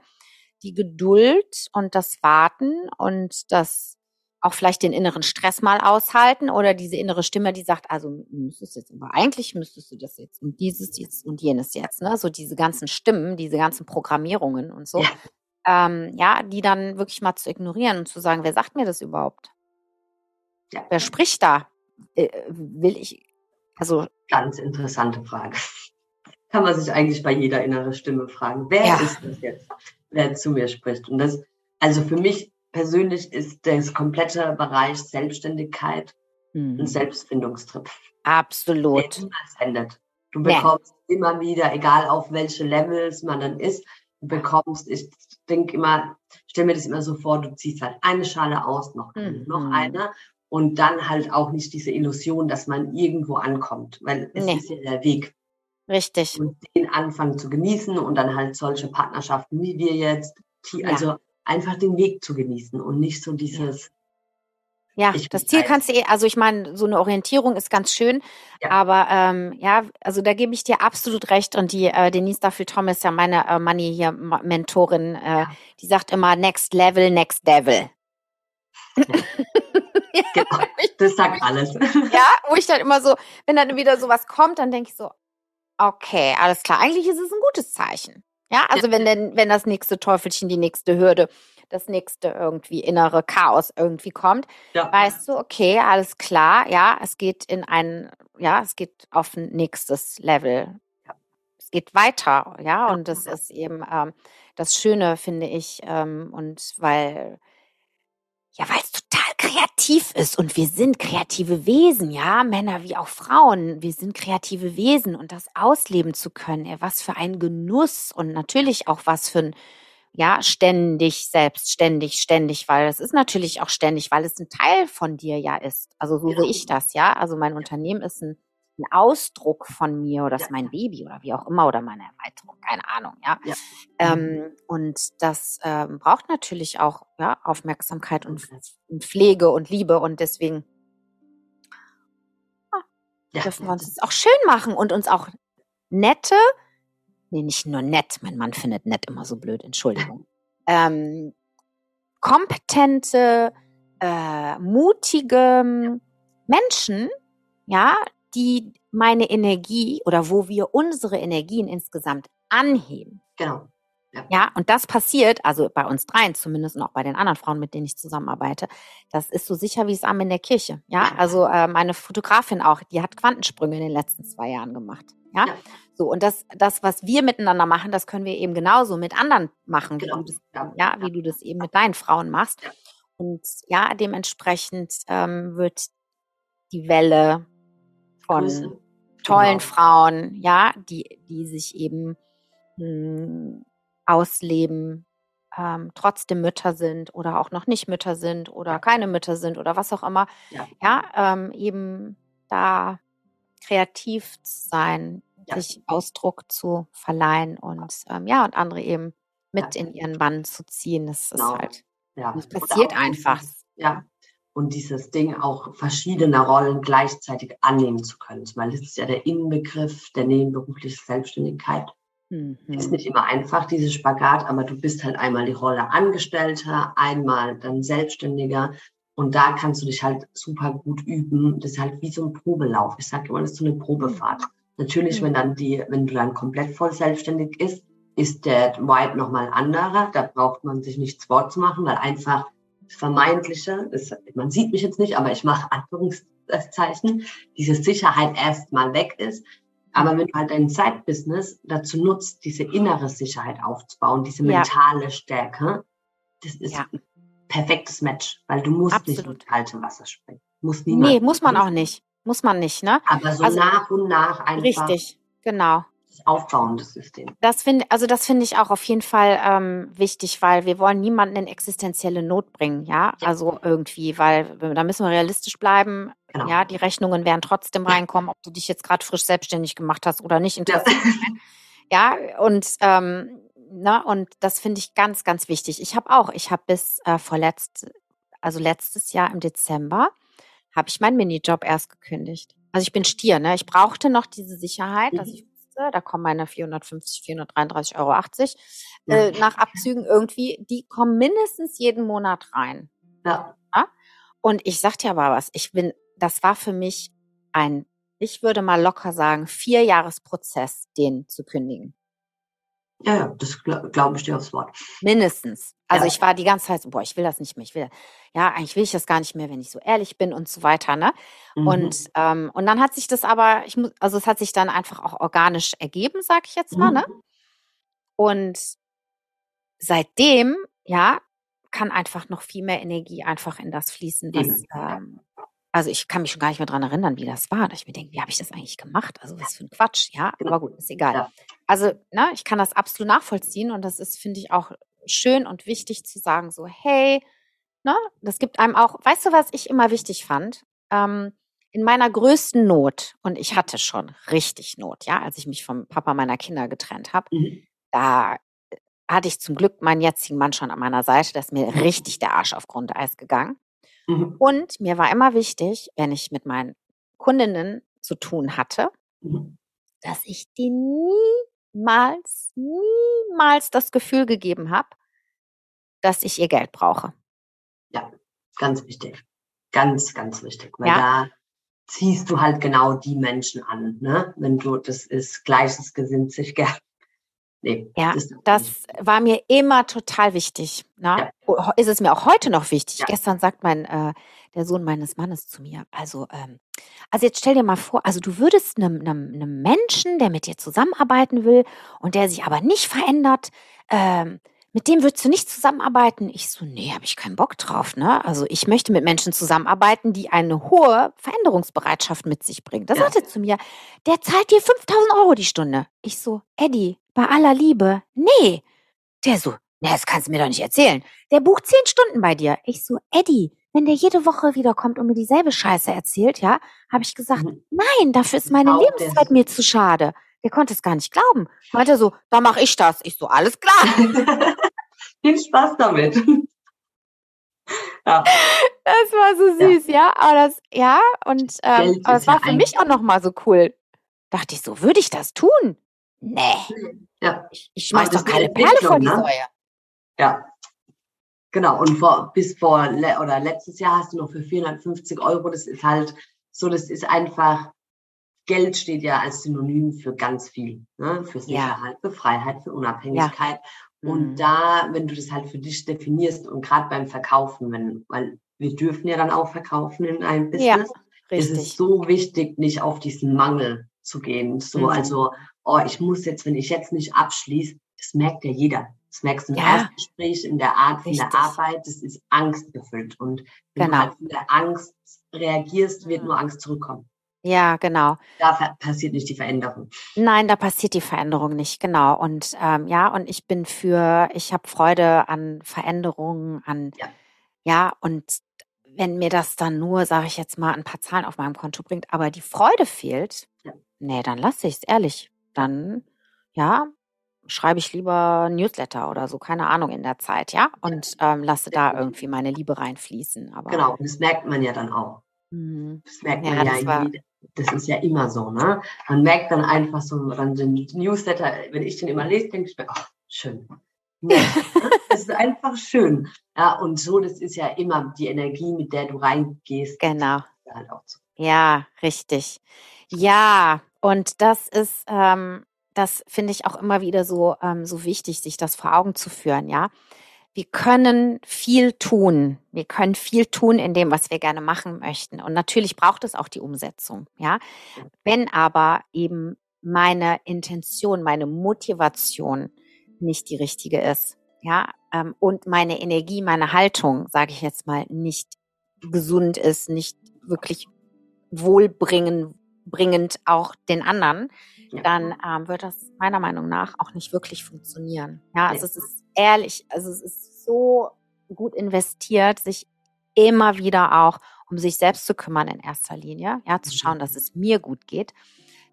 die Geduld und das Warten und das auch vielleicht den inneren Stress mal aushalten oder diese innere Stimme, die sagt, also müsstest du jetzt, aber eigentlich müsstest du das jetzt und dieses jetzt und jenes jetzt, ne? So diese ganzen Stimmen, diese ganzen Programmierungen und so. Ja. Ähm, ja, die dann wirklich mal zu ignorieren und zu sagen, wer sagt mir das überhaupt? Ja. Wer spricht da? Äh, will ich, also. Ganz interessante Frage. Kann man sich eigentlich bei jeder inneren Stimme fragen. Wer ja. ist das jetzt, wer zu mir spricht? Und das, also für mich persönlich ist das komplette Bereich Selbstständigkeit mhm. ein Selbstfindungstrip. Absolut. Der niemals endet. Du bekommst ja. immer wieder, egal auf welche Levels man dann ist, du bekommst, ich denke immer, stell mir das immer so vor, du ziehst halt eine Schale aus, noch, mhm. noch eine und dann halt auch nicht diese Illusion, dass man irgendwo ankommt, weil es nee. ist ja der Weg. Richtig. Und den Anfang zu genießen und dann halt solche Partnerschaften wie wir jetzt, also ja. Einfach den Weg zu genießen und nicht so dieses. Ja, das Ziel kannst du eh, also ich meine, so eine Orientierung ist ganz schön, ja. aber ähm, ja, also da gebe ich dir absolut recht und die äh, Denise Duffel Thomas, ja meine äh, Money hier Mentorin, äh, ja. die sagt immer Next Level, Next Devil. genau, das sagt alles. Ja, wo ich dann immer so, wenn dann wieder sowas kommt, dann denke ich so, okay, alles klar. Eigentlich ist es ein gutes Zeichen. Ja, also wenn denn, wenn das nächste Teufelchen, die nächste Hürde, das nächste irgendwie innere Chaos irgendwie kommt, ja. weißt du, okay, alles klar, ja, es geht in ein, ja, es geht auf ein nächstes Level. Es geht weiter, ja, und das ist eben ähm, das Schöne, finde ich, ähm, und weil ja, weil es kreativ ist und wir sind kreative Wesen, ja, Männer wie auch Frauen, wir sind kreative Wesen und das ausleben zu können, ja, was für ein Genuss und natürlich auch was für ein ja, ständig, selbstständig, ständig, weil es ist natürlich auch ständig, weil es ein Teil von dir ja ist. Also so ja. sehe ich das, ja. Also mein Unternehmen ist ein ein Ausdruck von mir oder das ist mein Baby oder wie auch immer oder meine Erweiterung, keine Ahnung, ja. ja. Ähm, und das ähm, braucht natürlich auch ja, Aufmerksamkeit und, und, Pflege und Liebe und deswegen ah, ja, dürfen wir uns das auch schön machen und uns auch nette, nee, nicht nur nett, mein Mann findet nett immer so blöd, Entschuldigung, ähm, kompetente, äh, mutige Menschen, ja, die meine Energie oder wo wir unsere Energien insgesamt anheben. Genau. Ja. ja, und das passiert, also bei uns dreien zumindest und auch bei den anderen Frauen, mit denen ich zusammenarbeite, das ist so sicher wie es Arm in der Kirche. Ja, also äh, meine Fotografin auch, die hat Quantensprünge in den letzten zwei Jahren gemacht. Ja, ja. so und das, das, was wir miteinander machen, das können wir eben genauso mit anderen machen, genau. wie du das, ja, wie du das eben mit deinen Frauen machst. Und ja, dementsprechend ähm, wird die Welle von Grüße. tollen genau. Frauen, ja, die, die sich eben mh, hm, ausleben, ähm, trotzdem Mütter sind oder auch noch nicht Mütter sind oder keine Mütter sind oder was auch immer. Ja, ja ähm, eben da kreativ zu sein, ja. sich Ausdruck zu verleihen und ähm, ja, und andere eben mit ja. in ihren Bann zu ziehen. Das genau. ist halt, ja. das passiert einfach. Ja, und dieses Ding auch verschiedene Rollen gleichzeitig annehmen zu können. Das ist ja der Inbegriff der nebenberuflichen Selbstständigkeit. Mhm. Ist nicht immer einfach, dieses Spagat, aber du bist halt einmal die Rolle Angestellter, einmal dann Selbstständiger. Und da kannst du dich halt super gut üben. Das ist halt wie so ein Probelauf. Ich sage immer, das ist so eine Probefahrt. Natürlich, mhm. wenn dann die, wenn du dann komplett voll selbstständig ist, ist der White nochmal anderer. Da braucht man sich nichts vorzumachen, weil einfach vermeintliche, das, man sieht mich jetzt nicht, aber ich mache Anführungszeichen, diese Sicherheit erstmal weg ist. Aber wenn du halt dein Zeitbusiness dazu nutzt, diese innere Sicherheit aufzubauen, diese mentale ja. Stärke, das ist ja. ein perfektes Match, weil du musst Absolut. nicht ins kalte Wasser springen. Muss niemand. Nee, muss man auch nicht. Muss man nicht, ne? Aber so also, nach und nach einfach. Richtig, genau aufbauendes System. Das finde, also das finde ich auch auf jeden Fall ähm, wichtig, weil wir wollen niemanden in existenzielle Not bringen, ja? ja? Also irgendwie, weil da müssen wir realistisch bleiben. genau. ja, die Rechnungen werden trotzdem reinkommen, ob du dich jetzt gerade frisch selbstständig gemacht hast oder nicht. Ja. ja, und ähm, na, ne, und das finde ich ganz, ganz wichtig. Ich habe auch, ich habe bis äh, vorletzt, also letztes Jahr im Dezember, habe ich meinen Minijob erst gekündigt. Also ich bin Stier, ne? Ich brauchte noch diese Sicherheit, mhm. dass ich wusste, da kommen meine 450, 433,80 Euro äh, nach Abzügen irgendwie, die kommen mindestens jeden Monat rein. Ja. ja? Und ich sag dir aber was, ich bin, das war für mich ein, ich würde mal locker sagen, vier Jahresprozess, den zu kündigen. Ja, ja, das glaube glaub ich dir aufs Wort. Mindestens. Also ja. ich war die ganze Zeit so, boah, ich will das nicht mehr. Ich will, ja, eigentlich will ich das gar nicht mehr, wenn ich so ehrlich bin und so weiter, ne? Mhm. Und, ähm, und dann hat sich das aber, ich muss, also es hat sich dann einfach auch organisch ergeben, sag ich jetzt mal, ne? mhm. ne? Und seitdem, ja, kann einfach noch viel mehr Energie einfach in das fließen, was, ähm, also ich kann mich schon gar nicht mehr dran erinnern, wie das war. Dass ich mir denke, wie habe ich das eigentlich gemacht? Also was für ein Quatsch, ja. Genau. Aber gut, ist egal. Ja. Also, ne, ich kann das absolut nachvollziehen und das ist, finde ich, auch schön und wichtig zu sagen, so, hey, ne, das gibt einem auch, weißt du, was ich immer wichtig fand? Ähm, in meiner größten Not, und ich hatte schon richtig Not, ja, als ich mich vom Papa meiner Kinder getrennt habe, mhm. da hatte ich zum Glück meinen jetzigen Mann schon an meiner Seite, da ist mir richtig der Arsch auf Grundeis gegangen. Mhm. Und mir war immer wichtig, wenn ich mit meinen Kundinnen zu tun hatte, mhm. dass ich denen niemals, niemals das Gefühl gegeben habe, dass ich ihr Geld brauche. Ja, ganz wichtig. Ganz, ganz wichtig. Weil ja. da ziehst du halt genau die Menschen an, ne? Wenn du, das ist gleiches gesinnt sich gern. Nee, ja, das, das war mir immer total wichtig. Ne? Ja. Ist es mir auch heute noch wichtig. Ja. Gestern sagt mein äh, der Sohn meines Mannes zu mir, also ähm, also jetzt stell dir mal vor, also du würdest einem, einem, einem Menschen, der mit dir zusammenarbeiten will und der sich aber nicht verändert, ähm, mit dem würdest du nicht zusammenarbeiten? Ich so, nee, habe ich keinen Bock drauf. Ne? Also ich möchte mit Menschen zusammenarbeiten, die eine hohe Veränderungsbereitschaft mit sich bringen. Da ja. sagte zu mir, der zahlt dir 5000 Euro die Stunde. Ich so, Eddie, bei aller Liebe, nee. Der so, nee, das kannst du mir doch nicht erzählen. Der bucht zehn Stunden bei dir. Ich so, Eddie, wenn der jede Woche wiederkommt und mir dieselbe Scheiße erzählt, ja, habe ich gesagt, mhm. nein, dafür ist meine Lebenszeit mir zu schade. Der konnte es gar nicht glauben. Meinte so, da mache ich das. Ich so, alles klar. Viel Spaß damit. ja. Das war so süß, ja. ja. Aber das, ja, und ähm, aber es war für mich auch nochmal so cool. Dachte ich so, würde ich das tun? Nee. Ja. Ich, schmeiß doch keine Perle vor die ne? Säue. Ja. Genau. Und vor, bis vor, oder letztes Jahr hast du noch für 450 Euro, das ist halt so, das ist einfach, Geld steht ja als Synonym für ganz viel, ne? für Sicherheit, ja. für Freiheit, für Unabhängigkeit. Ja. Und mhm. da, wenn du das halt für dich definierst und gerade beim Verkaufen, wenn, weil wir dürfen ja dann auch verkaufen in einem Business, ja, ist es so wichtig, nicht auf diesen Mangel zu gehen. So, mhm. also, oh, ich muss jetzt, wenn ich jetzt nicht abschließe, das merkt ja jeder. Das merkst du im ja. Erstgespräch, in der Art von der Arbeit, das ist angstgefüllt. Und wenn genau. du halt in der Angst reagierst, wird nur Angst zurückkommen. Ja, genau. Da passiert nicht die Veränderung. Nein, da passiert die Veränderung nicht, genau. Und ähm, ja, und ich bin für, ich habe Freude an Veränderungen, an ja. ja, und wenn mir das dann nur, sage ich jetzt mal, ein paar Zahlen auf meinem Konto bringt, aber die Freude fehlt, ja. nee, dann lasse ich es, ehrlich. Dann, ja, schreibe ich lieber Newsletter oder so, keine Ahnung, in der Zeit, ja, und ähm, lasse da irgendwie meine Liebe reinfließen. Aber, genau, und das merkt man ja dann auch. Mhm. Das merkt man ja, ja das, war, das ist ja immer so, ne? Man merkt dann einfach so, dann den Newsletter, wenn ich den immer lese, denke ich mir, ach, schön. Ja, das ist einfach schön. Ja, und so, das ist ja immer die Energie, mit der du reingehst. Genau. Halt ja, richtig. Ja, und das ist, ähm, das finde ich auch immer wieder so, ähm, so wichtig, sich das vor Augen zu führen, ja wir können viel tun. Wir können viel tun in dem, was wir gerne machen möchten. Und natürlich braucht es auch die Umsetzung, ja. Wenn aber eben meine Intention, meine Motivation nicht die richtige ist, ja, ähm, und meine Energie, meine Haltung, sage ich jetzt mal, nicht gesund ist, nicht wirklich wohlbringend bringend auch den anderen, dann ähm, wird das meiner Meinung nach auch nicht wirklich funktionieren. Ja, also es ist ehrlich, also es ist so gut investiert, sich immer wieder auch um sich selbst zu kümmern in erster Linie, ja, zu schauen, dass es mir gut geht,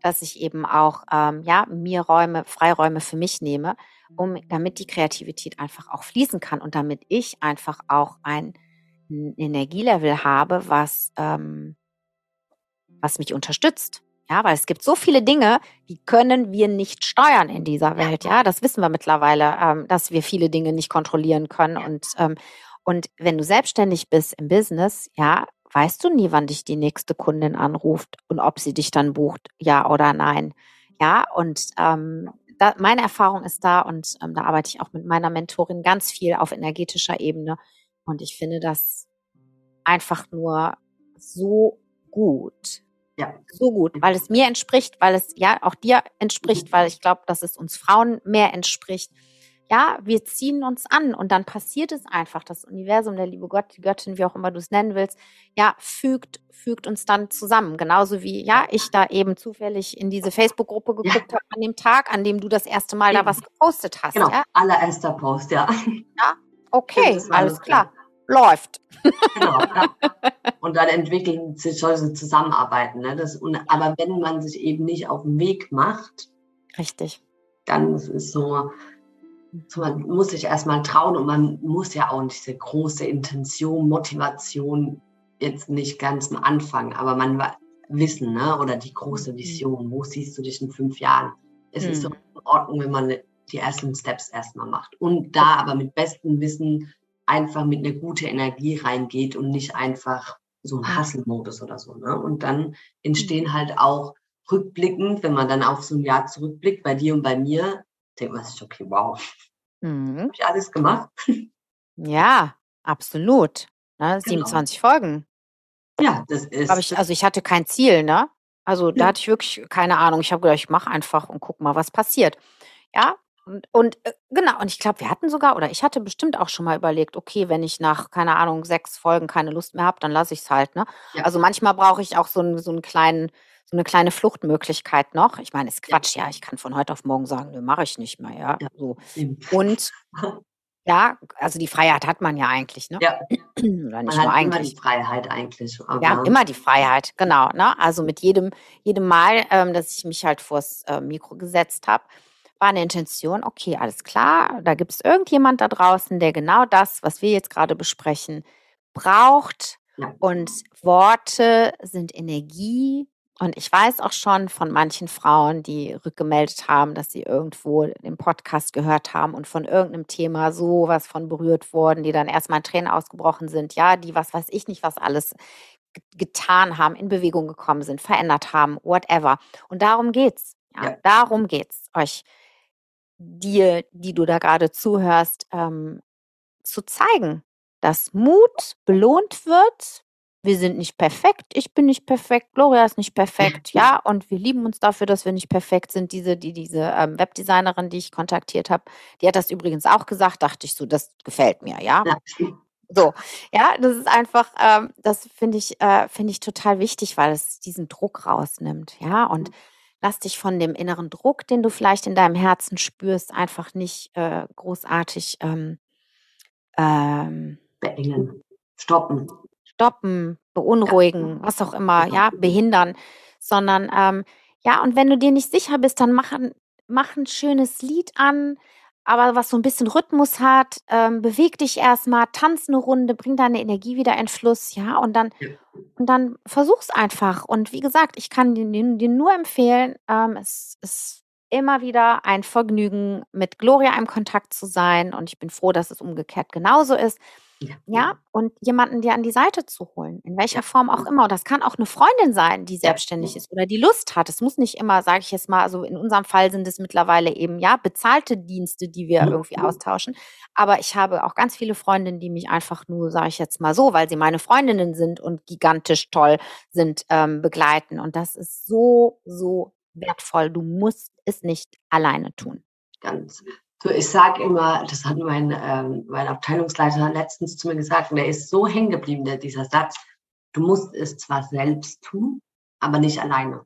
dass ich eben auch, ähm, ja, mir Räume, Freiräume für mich nehme, um, damit die Kreativität einfach auch fließen kann und damit ich einfach auch ein, ein Energielevel habe, was, ähm, was mich unterstützt. Ja, weil es gibt so viele Dinge, die können wir nicht steuern in dieser Welt. Ja, das wissen wir mittlerweile, ähm, dass wir viele Dinge nicht kontrollieren können. Und, ähm, und wenn du selbstständig bist im Business, ja, weißt du nie, wann dich die nächste Kundin anruft und ob sie dich dann bucht, ja oder nein. Ja, und ähm, da, meine Erfahrung ist da und ähm, da arbeite ich auch mit meiner Mentorin ganz viel auf energetischer Ebene. Und ich finde das einfach nur so gut. Ja. So gut, weil es mir entspricht, weil es ja auch dir entspricht, weil ich glaube, dass es uns Frauen mehr entspricht. Ja, wir ziehen uns an und dann passiert es einfach. Das Universum, der liebe Gott, die Göttin, wie auch immer du es nennen willst, ja, fügt, fügt uns dann zusammen. Genauso wie, ja, ich da eben zufällig in diese Facebook-Gruppe geguckt ja. habe an dem Tag, an dem du das erste Mal da was gepostet hast. Genau, ja? allererster Post, ja. Ja, okay, alles klar läuft. Genau. Und dann entwickeln sich solche Zusammenarbeiten. Ne? Das, und, aber wenn man sich eben nicht auf den Weg macht, richtig, dann ist es so, so, man muss sich erstmal trauen und man muss ja auch nicht diese große Intention, Motivation jetzt nicht ganz am Anfang, aber man wissen, ne? oder die große mhm. Vision, wo siehst du dich in fünf Jahren? Es mhm. ist so mhm. in Ordnung, wenn man die ersten Steps erstmal macht. Und da aber mit bestem Wissen einfach mit einer guten Energie reingeht und nicht einfach so ein Hasselmodus oder so. Ne? Und dann entstehen halt auch rückblickend, wenn man dann auf so ein Jahr zurückblickt, bei dir und bei mir, denkt man sich, okay, wow, mhm. habe ich alles gemacht. Ja, absolut. Ne? 27 genau. Folgen. Ja, das ist. Ich, also ich hatte kein Ziel, ne? Also da hatte ich wirklich keine Ahnung. Ich habe gedacht, ich mache einfach und guck mal, was passiert. Ja, und, und äh, genau, und ich glaube, wir hatten sogar, oder ich hatte bestimmt auch schon mal überlegt, okay, wenn ich nach, keine Ahnung, sechs Folgen keine Lust mehr habe, dann lasse ich es halt. Ne? Ja. Also manchmal brauche ich auch so, einen, so einen kleinen, so eine kleine Fluchtmöglichkeit noch. Ich meine, es ist Quatsch, ja. ja, ich kann von heute auf morgen sagen, nö, mache ich nicht mehr, ja. ja. So. Und ja, also die Freiheit hat man ja eigentlich, ne? Ja. Oder nicht man nur hat eigentlich. immer die Freiheit eigentlich. ja, immer die Freiheit, genau. Ne? Also mit jedem, jedem Mal, ähm, dass ich mich halt vors äh, Mikro gesetzt habe, war eine Intention, okay, alles klar, da gibt es irgendjemand da draußen, der genau das, was wir jetzt gerade besprechen, braucht. Und Worte sind Energie. Und ich weiß auch schon von manchen Frauen, die rückgemeldet haben, dass sie irgendwo den Podcast gehört haben und von irgendeinem Thema sowas von berührt wurden, die dann erstmal in Tränen ausgebrochen sind, ja, die was weiß ich nicht, was alles getan haben, in Bewegung gekommen sind, verändert haben, whatever. Und darum geht's. Ja, ja. darum geht's, euch dir, die du da gerade zuhörst, ähm, zu zeigen, dass Mut belohnt wird. Wir sind nicht perfekt, ich bin nicht perfekt, Gloria ist nicht perfekt, ja, und wir lieben uns dafür, dass wir nicht perfekt sind. Diese, die, diese ähm, Webdesignerin, die ich kontaktiert habe, die hat das übrigens auch gesagt, dachte ich so, das gefällt mir, ja. ja. So, ja, das ist einfach, ähm, das finde ich, äh, finde ich total wichtig, weil es diesen Druck rausnimmt, ja, und mhm lass dich von dem inneren Druck, den du vielleicht in deinem Herzen spürst, einfach nicht äh, großartig ähm, ähm, beengen, stoppen. Stoppen, beunruhigen, was auch immer, ja, behindern, sondern ähm, ja, und wenn du dir nicht sicher bist, dann mach mach ein schönes Lied an, aber was so ein bisschen Rhythmus hat, ähm, beweg dich erstmal, tanz eine Runde, bring deine Energie wieder in Fluss, ja, und dann, und dann versuch's einfach. Und wie gesagt, ich kann dir, dir nur empfehlen, ähm, es ist immer wieder ein Vergnügen, mit Gloria im Kontakt zu sein. Und ich bin froh, dass es umgekehrt genauso ist. Ja. ja, und jemanden dir an die Seite zu holen, in welcher Form auch immer. Und das kann auch eine Freundin sein, die selbstständig ist oder die Lust hat. Es muss nicht immer, sage ich jetzt mal, also in unserem Fall sind es mittlerweile eben ja bezahlte Dienste, die wir irgendwie austauschen. Aber ich habe auch ganz viele Freundinnen, die mich einfach nur, sage ich jetzt mal so, weil sie meine Freundinnen sind und gigantisch toll sind, ähm, begleiten. Und das ist so, so wertvoll. Du musst es nicht alleine tun. Ganz. So, ich sage immer, das hat mein, ähm, mein Abteilungsleiter letztens zu mir gesagt, und er ist so hängen geblieben, der, dieser Satz, du musst es zwar selbst tun, aber nicht alleine.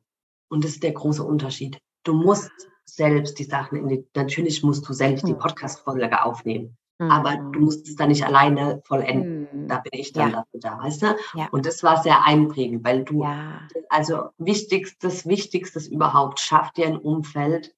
Und das ist der große Unterschied. Du musst selbst die Sachen in die, natürlich musst du selbst die hm. Podcast-Folge aufnehmen. Mhm. Aber du musst es dann nicht alleine vollenden. Mhm. Da bin ich dann ja. dafür da, weißt du? Ja. Und das war sehr einprägend, weil du, ja. also wichtigstes, wichtigstes überhaupt, schafft dir ein Umfeld,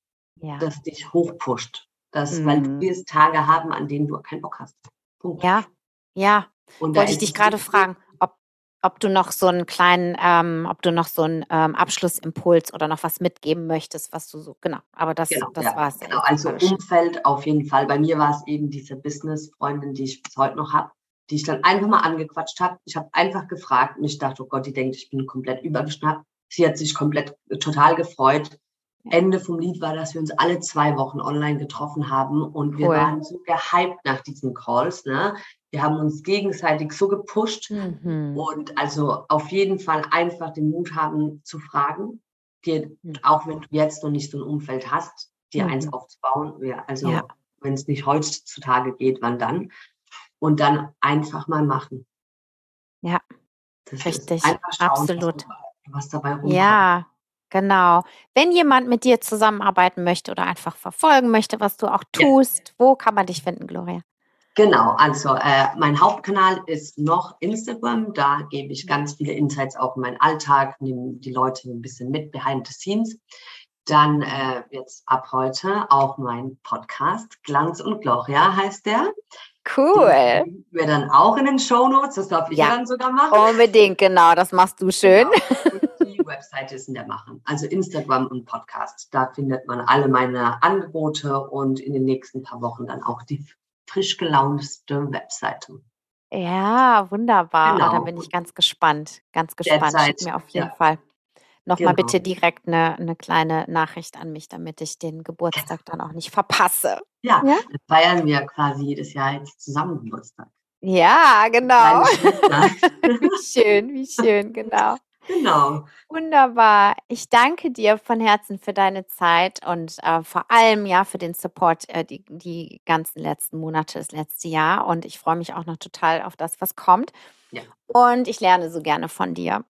das dich hochpusht. Das, mhm. weil wir es Tage haben, an denen du keinen Bock hast. Punkt. Ja, ja. Und Wollte ich dich gerade fragen, ob, ob du noch so einen kleinen, ähm, ob du noch so einen ähm, Abschlussimpuls oder noch was mitgeben möchtest, was du so, genau, aber das, genau, das ja, war es. Genau, also Umfeld auf jeden Fall. Bei mir war es eben diese Business-Freundin, die ich bis heute noch habe, die ich dann einfach mal angequatscht habe. Ich habe einfach gefragt und ich dachte, oh Gott, die denkt, ich bin komplett übergeschnappt. Sie hat sich komplett äh, total gefreut. Ende vom Lied war, dass wir uns alle zwei Wochen online getroffen haben und wir cool. waren so gehypt nach diesen Calls. Ne? Wir haben uns gegenseitig so gepusht mhm. und also auf jeden Fall einfach den Mut haben zu fragen, dir, mhm. auch wenn du jetzt noch nicht so ein Umfeld hast, dir mhm. eins aufzubauen. Also ja. wenn es nicht heutzutage geht, wann dann? Und dann einfach mal machen. Ja, das richtig, schauen, absolut. Was, was dabei rumkommt. Ja, Genau. Wenn jemand mit dir zusammenarbeiten möchte oder einfach verfolgen möchte, was du auch tust, ja. wo kann man dich finden, Gloria? Genau, also äh, mein Hauptkanal ist noch Instagram. Da gebe ich ganz viele Insights auch in meinen Alltag, nehme die Leute ein bisschen mit behind the scenes. Dann äh, jetzt ab heute auch mein Podcast Glanz und Gloria heißt der. Cool. Den wir dann auch in den Show Notes. Das darf ich ja, dann sogar machen. Unbedingt, genau. Das machst du schön. Genau. Webseite ist in der Machen. Also Instagram und Podcast. Da findet man alle meine Angebote und in den nächsten paar Wochen dann auch die frisch gelaunte Webseite. Ja, wunderbar. Genau. Da bin ich ganz gespannt. Ganz gespannt. Schick mir auf jeden ja. Fall nochmal genau. bitte direkt eine, eine kleine Nachricht an mich, damit ich den Geburtstag dann auch nicht verpasse. Ja, ja? feiern wir quasi jedes Jahr jetzt zusammen Geburtstag. Ja, genau. wie schön, wie schön, genau. Genau. Wunderbar. Ich danke dir von Herzen für deine Zeit und äh, vor allem ja für den Support äh, die, die ganzen letzten Monate, das letzte Jahr. Und ich freue mich auch noch total auf das, was kommt. Ja. Und ich lerne so gerne von dir.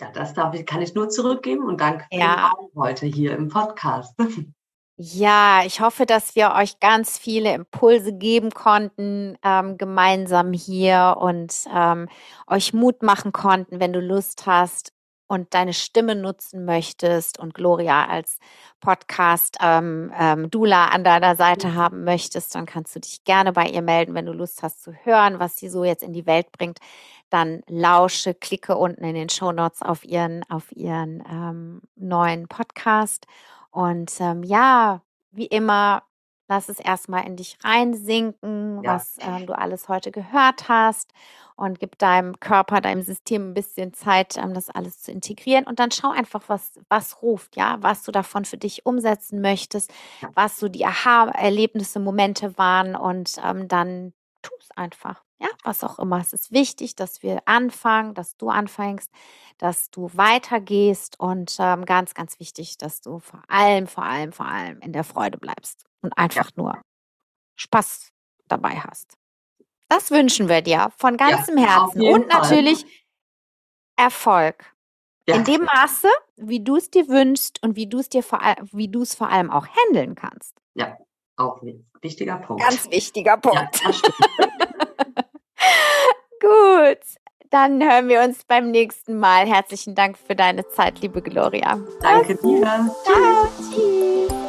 Ja, das darf ich, kann ich nur zurückgeben und danke ja. heute hier im Podcast. Ja, ich hoffe, dass wir euch ganz viele Impulse geben konnten, ähm, gemeinsam hier und ähm, euch Mut machen konnten, wenn du Lust hast und deine Stimme nutzen möchtest und Gloria als Podcast ähm, ähm, Dula an deiner Seite haben möchtest, dann kannst du dich gerne bei ihr melden, wenn du Lust hast zu hören, was sie so jetzt in die Welt bringt. Dann lausche, klicke unten in den Show Notes auf ihren, auf ihren ähm, neuen Podcast und ähm, ja, wie immer, lass es erstmal in dich reinsinken, ja. was ähm, du alles heute gehört hast und gib deinem Körper, deinem System ein bisschen Zeit, ähm, das alles zu integrieren. Und dann schau einfach, was, was ruft, ja, was du davon für dich umsetzen möchtest, was so die Aha-Erlebnisse, Momente waren und ähm, dann tu es einfach. Ja, was auch immer. Es ist wichtig, dass wir anfangen, dass du anfängst, dass du weitergehst und ähm, ganz, ganz wichtig, dass du vor allem, vor allem, vor allem in der Freude bleibst und einfach ja. nur Spaß dabei hast. Das wünschen wir dir von ganzem ja, Herzen und Fall. natürlich Erfolg. Ja. In dem Maße, wie du es dir wünschst und wie du es dir vor wie du es vor allem auch handeln kannst. Ja, auch ein wichtiger Punkt. Ganz wichtiger Punkt. Ja, Gut, dann hören wir uns beim nächsten Mal. Herzlichen Dank für deine Zeit, liebe Gloria. Danke dir. Ciao. Tschüss.